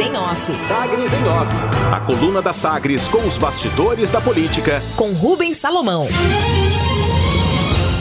em Off. Sagres em Off. A coluna da Sagres com os bastidores da política. Com Rubens Salomão.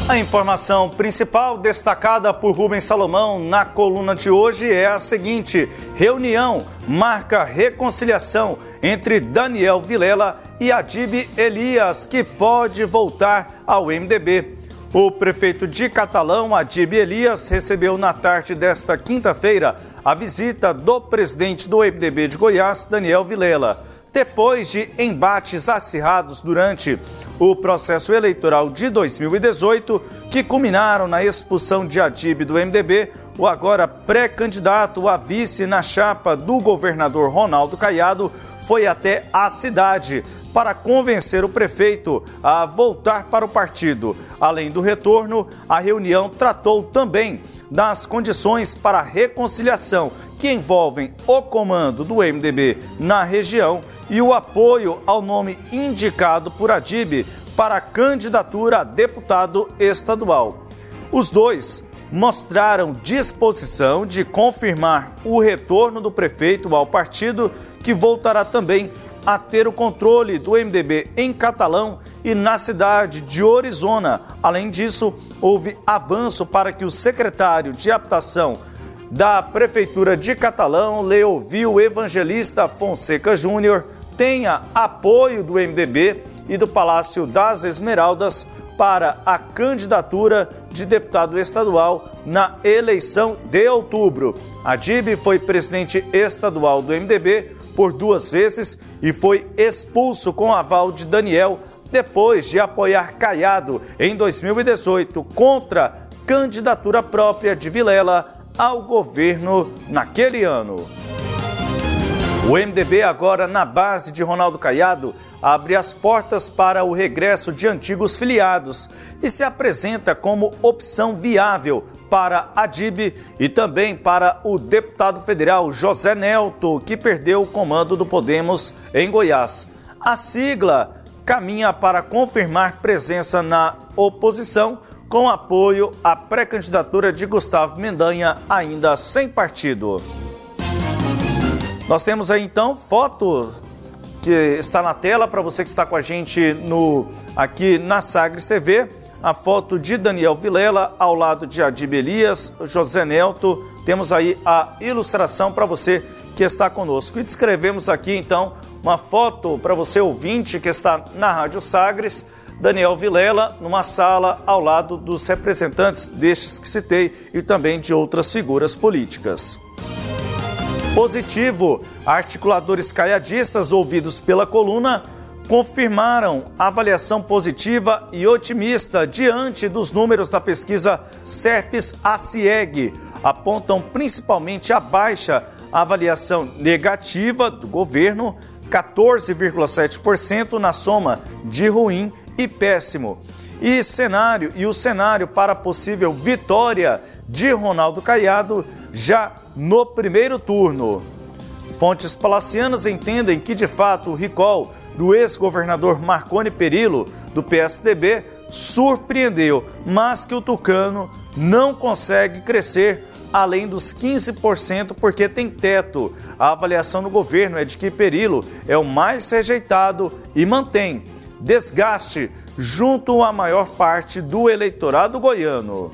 A informação principal destacada por Rubens Salomão na coluna de hoje é a seguinte: reunião marca reconciliação entre Daniel Vilela e Adib Elias, que pode voltar ao MDB. O prefeito de Catalão, Adib Elias, recebeu na tarde desta quinta-feira a visita do presidente do MDB de Goiás, Daniel Vilela. Depois de embates acirrados durante o processo eleitoral de 2018, que culminaram na expulsão de Adib do MDB, o agora pré-candidato a vice na chapa do governador Ronaldo Caiado foi até a cidade para convencer o prefeito a voltar para o partido. Além do retorno, a reunião tratou também das condições para reconciliação que envolvem o comando do MDB na região e o apoio ao nome indicado por Adib para a candidatura a deputado estadual. Os dois mostraram disposição de confirmar o retorno do prefeito ao partido, que voltará também a ter o controle do MDB em Catalão e na cidade de Orizona. Além disso, houve avanço para que o secretário de habitação da Prefeitura de Catalão, Leovil Evangelista Fonseca Júnior, tenha apoio do MDB e do Palácio das Esmeraldas para a candidatura de deputado estadual na eleição de outubro. A DIB foi presidente estadual do MDB por duas vezes e foi expulso com aval de Daniel depois de apoiar Caiado em 2018 contra candidatura própria de Vilela ao governo naquele ano. O MDB, agora na base de Ronaldo Caiado, abre as portas para o regresso de antigos filiados e se apresenta como opção viável para a DIB e também para o deputado federal José Nelto, que perdeu o comando do Podemos em Goiás. A sigla caminha para confirmar presença na oposição com apoio à pré-candidatura de Gustavo Mendanha, ainda sem partido. Nós temos aí então foto que está na tela para você que está com a gente no aqui na Sagres TV, a foto de Daniel Vilela ao lado de Adib Elias, José Nelto. Temos aí a ilustração para você que está conosco. E descrevemos aqui então uma foto para você ouvinte que está na Rádio Sagres, Daniel Vilela numa sala ao lado dos representantes destes que citei e também de outras figuras políticas positivo. Articuladores caiadistas ouvidos pela coluna confirmaram avaliação positiva e otimista diante dos números da pesquisa SERPES-ACIEG. Apontam principalmente a baixa avaliação negativa do governo, 14,7% na soma de ruim e péssimo. E cenário e o cenário para possível vitória de Ronaldo Caiado já no primeiro turno. Fontes palacianas entendem que, de fato, o recall do ex-governador Marconi Perillo, do PSDB, surpreendeu, mas que o tucano não consegue crescer além dos 15% porque tem teto. A avaliação do governo é de que Perillo é o mais rejeitado e mantém desgaste junto à maior parte do eleitorado goiano.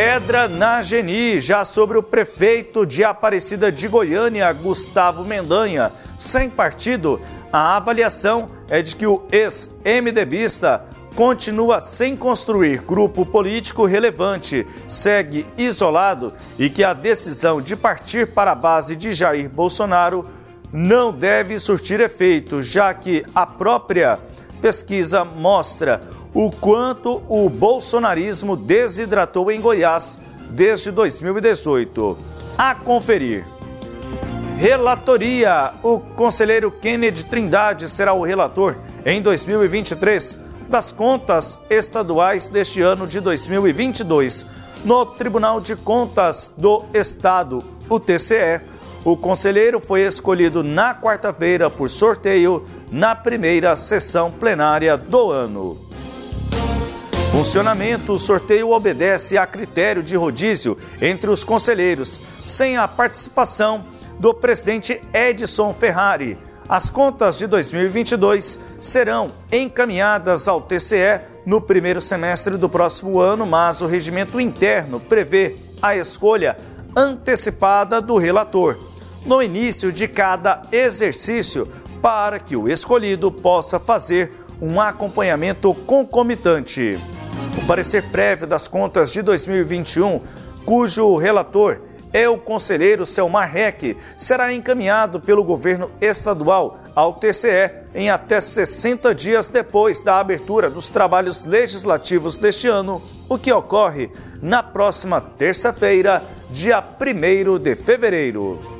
Pedra na Geni, já sobre o prefeito de Aparecida de Goiânia, Gustavo Mendanha. Sem partido, a avaliação é de que o ex-MDBista continua sem construir grupo político relevante, segue isolado e que a decisão de partir para a base de Jair Bolsonaro não deve surtir efeito, já que a própria pesquisa mostra o quanto o bolsonarismo desidratou em Goiás desde 2018. A conferir. Relatoria: o conselheiro Kennedy Trindade será o relator em 2023 das contas estaduais deste ano de 2022. No Tribunal de Contas do Estado, o TCE, o conselheiro foi escolhido na quarta-feira por sorteio na primeira sessão plenária do ano. Funcionamento: o sorteio obedece a critério de rodízio entre os conselheiros, sem a participação do presidente Edson Ferrari. As contas de 2022 serão encaminhadas ao TCE no primeiro semestre do próximo ano, mas o regimento interno prevê a escolha antecipada do relator no início de cada exercício para que o escolhido possa fazer um acompanhamento concomitante. O parecer prévio das contas de 2021, cujo relator é o conselheiro Selmar Reck, será encaminhado pelo governo estadual ao TCE em até 60 dias depois da abertura dos trabalhos legislativos deste ano, o que ocorre na próxima terça-feira, dia 1 de fevereiro.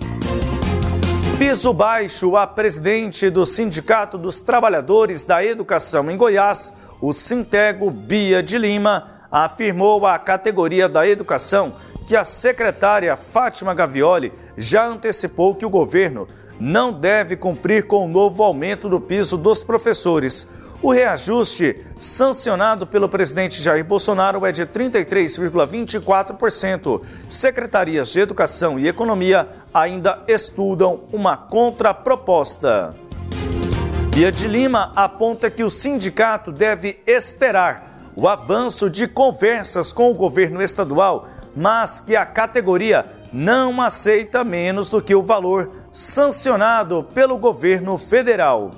Piso baixo, a presidente do Sindicato dos Trabalhadores da Educação em Goiás, o Sintego Bia de Lima, afirmou à categoria da educação que a secretária Fátima Gavioli já antecipou que o governo não deve cumprir com o novo aumento do piso dos professores. O reajuste sancionado pelo presidente Jair Bolsonaro é de 33,24%. Secretarias de Educação e Economia ainda estudam uma contraproposta. Bia de Lima aponta que o sindicato deve esperar o avanço de conversas com o governo estadual mas que a categoria não aceita menos do que o valor sancionado pelo governo federal.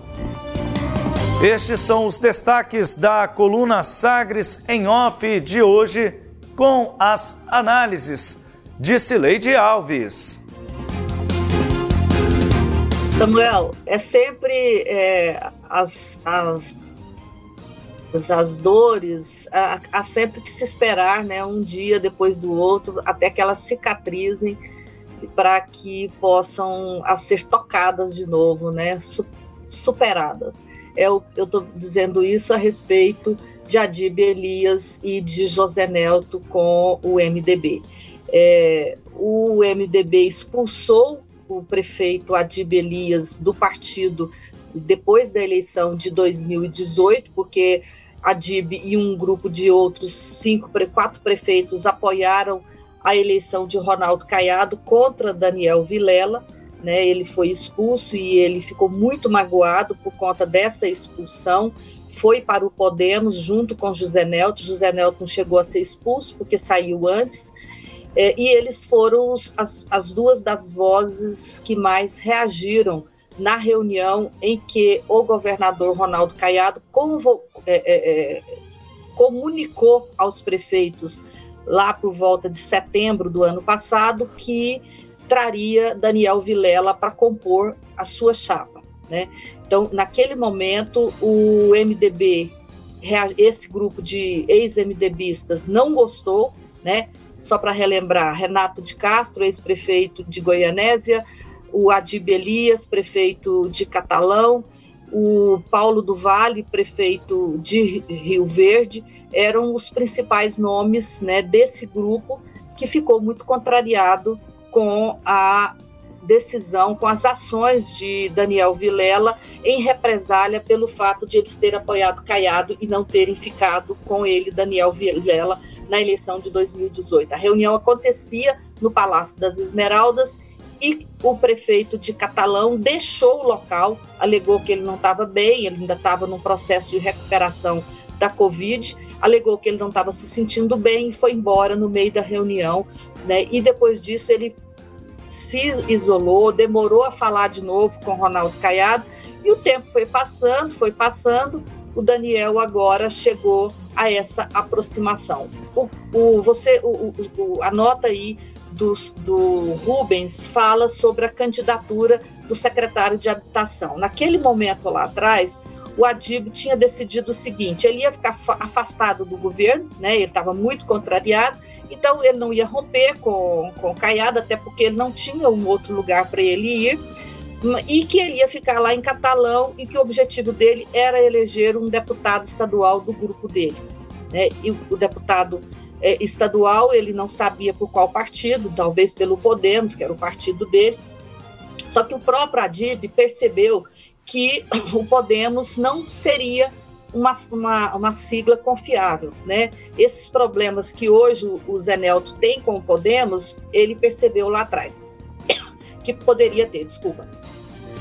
Estes são os destaques da coluna Sagres em Off de hoje, com as análises de Cileide Alves. Samuel, é sempre é, as, as as dores, há, sempre que se esperar, né, um dia depois do outro, até que elas cicatrizem para que possam a ser tocadas de novo, né, superadas. É eu estou dizendo isso a respeito de Adib Elias e de José Nelto com o MDB. É, o MDB expulsou o prefeito Adib Elias do partido depois da eleição de 2018, porque a DIB e um grupo de outros cinco, quatro prefeitos apoiaram a eleição de Ronaldo Caiado contra Daniel Vilela. Né, ele foi expulso e ele ficou muito magoado por conta dessa expulsão. Foi para o Podemos junto com José Nelton. José Nelton chegou a ser expulso porque saiu antes. É, e eles foram as, as duas das vozes que mais reagiram na reunião em que o governador Ronaldo Caiado é, é, é, comunicou aos prefeitos lá por volta de setembro do ano passado que traria Daniel Vilela para compor a sua chapa. Né? Então, naquele momento, o MDB, esse grupo de ex-MDBistas, não gostou, né? Só para relembrar, Renato de Castro, ex-prefeito de Goianésia, o Adib Elias, prefeito de Catalão, o Paulo do Vale, prefeito de Rio Verde, eram os principais nomes né, desse grupo que ficou muito contrariado com a decisão, com as ações de Daniel Vilela em represália pelo fato de eles terem apoiado Caiado e não terem ficado com ele, Daniel Vilela, na eleição de 2018. A reunião acontecia no Palácio das Esmeraldas e o prefeito de Catalão deixou o local, alegou que ele não estava bem, ele ainda estava num processo de recuperação da Covid, alegou que ele não estava se sentindo bem e foi embora no meio da reunião, né? E depois disso ele se isolou, demorou a falar de novo com Ronaldo Caiado e o tempo foi passando, foi passando. O Daniel agora chegou a essa aproximação. O, o você o, o, anota aí do, do Rubens fala sobre a candidatura do secretário de Habitação. Naquele momento lá atrás, o Adib tinha decidido o seguinte: ele ia ficar afastado do governo, né? Ele estava muito contrariado, então ele não ia romper com com Caiado, até porque ele não tinha um outro lugar para ele ir, e que ele ia ficar lá em Catalão e que o objetivo dele era eleger um deputado estadual do grupo dele, né? E o deputado é, estadual, ele não sabia por qual partido, talvez pelo Podemos, que era o partido dele. Só que o próprio Adib percebeu que o Podemos não seria uma, uma, uma, sigla confiável, né? Esses problemas que hoje o Zé Nelto tem com o Podemos, ele percebeu lá atrás. que poderia ter, desculpa,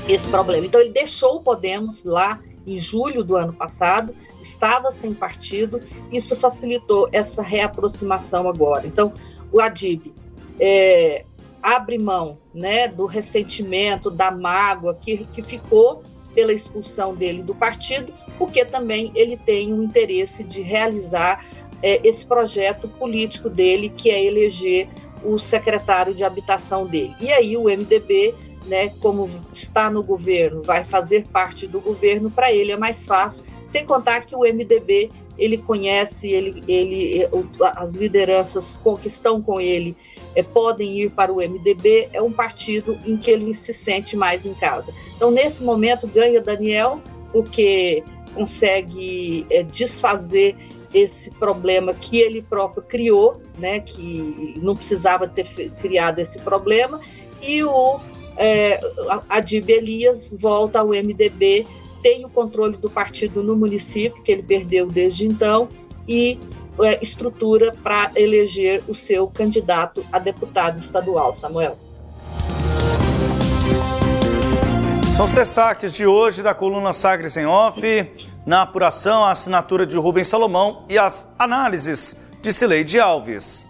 esse problema. Então ele deixou o Podemos lá em julho do ano passado, estava sem partido, isso facilitou essa reaproximação agora. Então, o Adib é, abre mão né, do ressentimento, da mágoa que, que ficou pela expulsão dele do partido, porque também ele tem o interesse de realizar é, esse projeto político dele, que é eleger o secretário de habitação dele. E aí o MDB, né, como está no governo, vai fazer parte do governo, para ele é mais fácil, sem contar que o MDB ele conhece, ele, ele, as lideranças que estão com ele é, podem ir para o MDB, é um partido em que ele se sente mais em casa. Então, nesse momento, ganha Daniel, porque consegue é, desfazer esse problema que ele próprio criou, né, que não precisava ter criado esse problema, e o é, Adib Elias volta ao MDB, tem o controle do partido no município, que ele perdeu desde então, e é, estrutura para eleger o seu candidato a deputado estadual, Samuel. São os destaques de hoje da coluna Sagres em Off. Na apuração, a assinatura de Rubens Salomão e as análises de Cileide Alves.